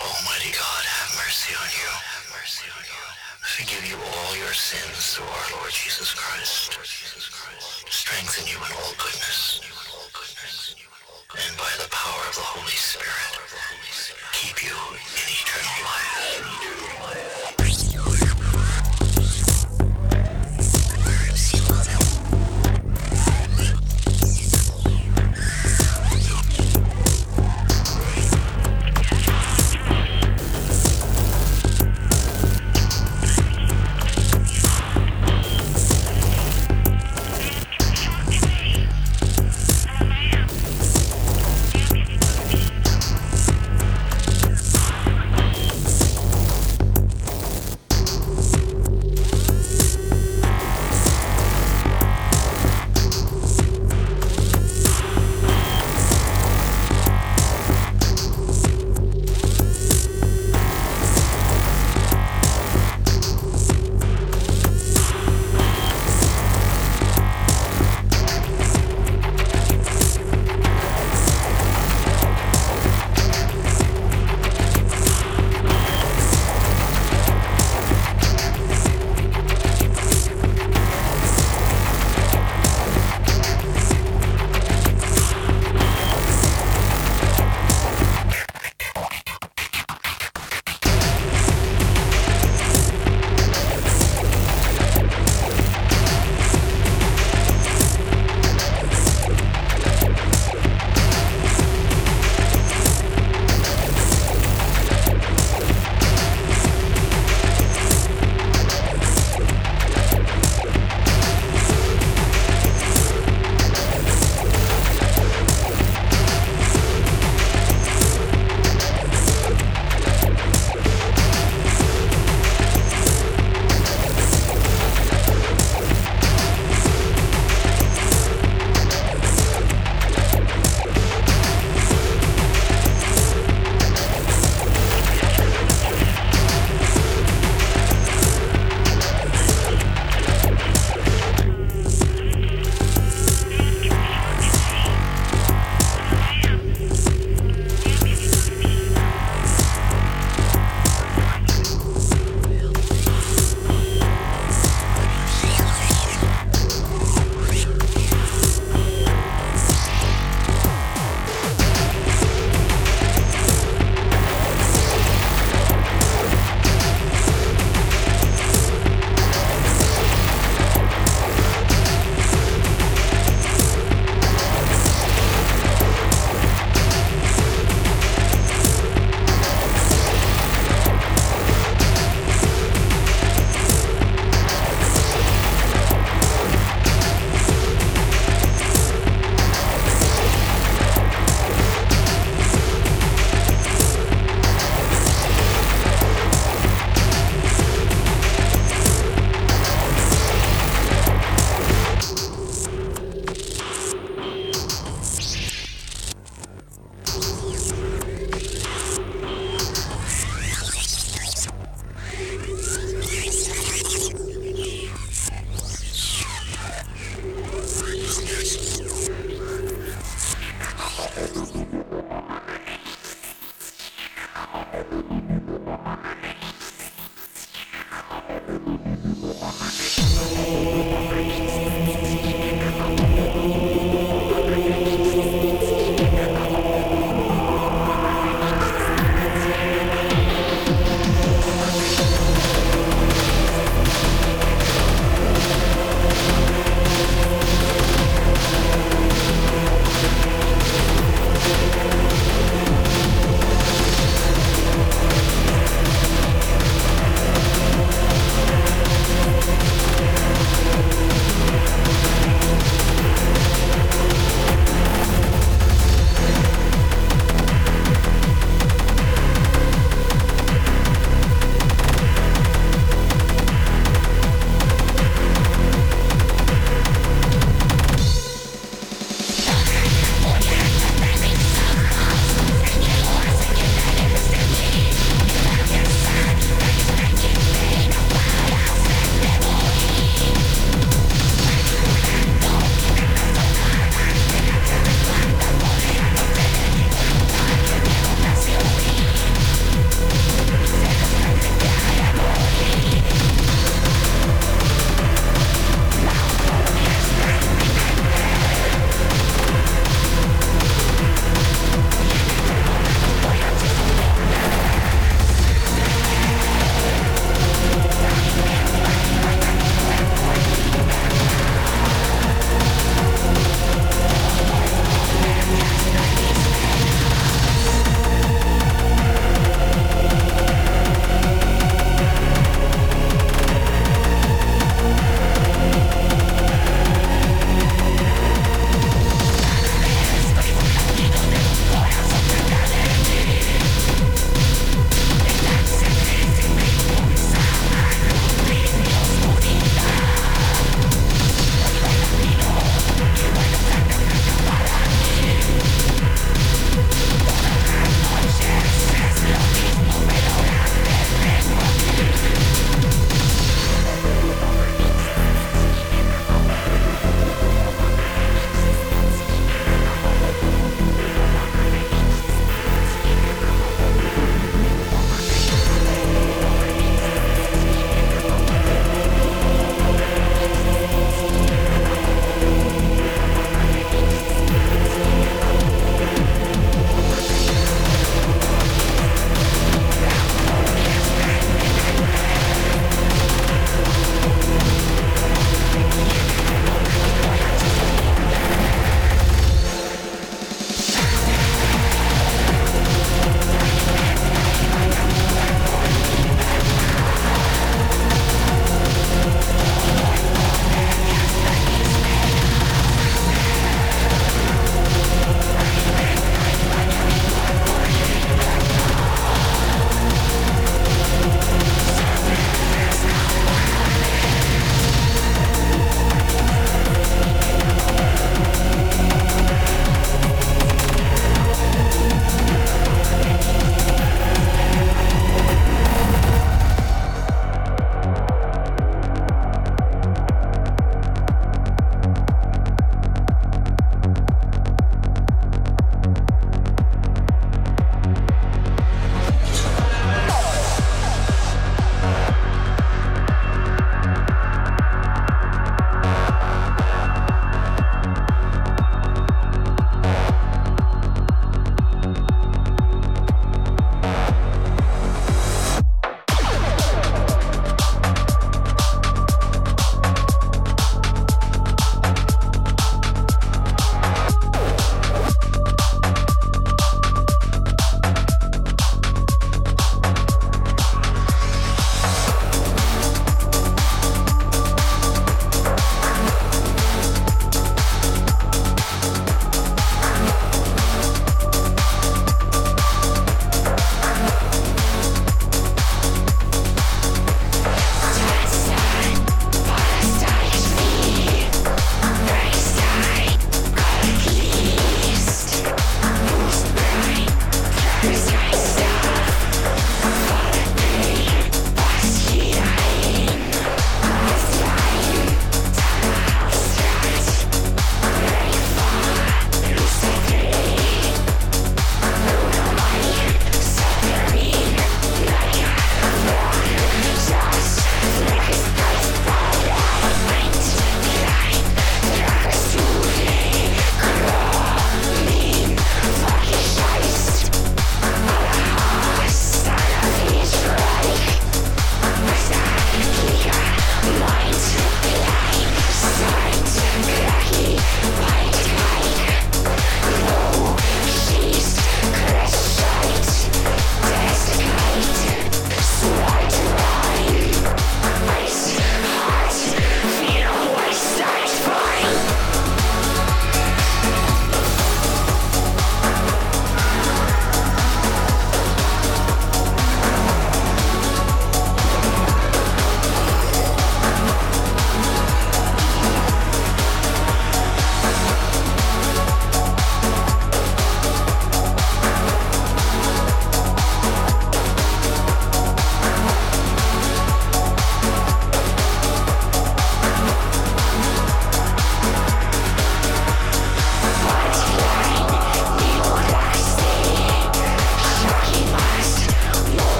Almighty God, have mercy on you. Have mercy on you. Forgive you all your sins through our Lord Jesus Christ. Strengthen you in all goodness. And by the power of the Holy Spirit, keep you in eternal life.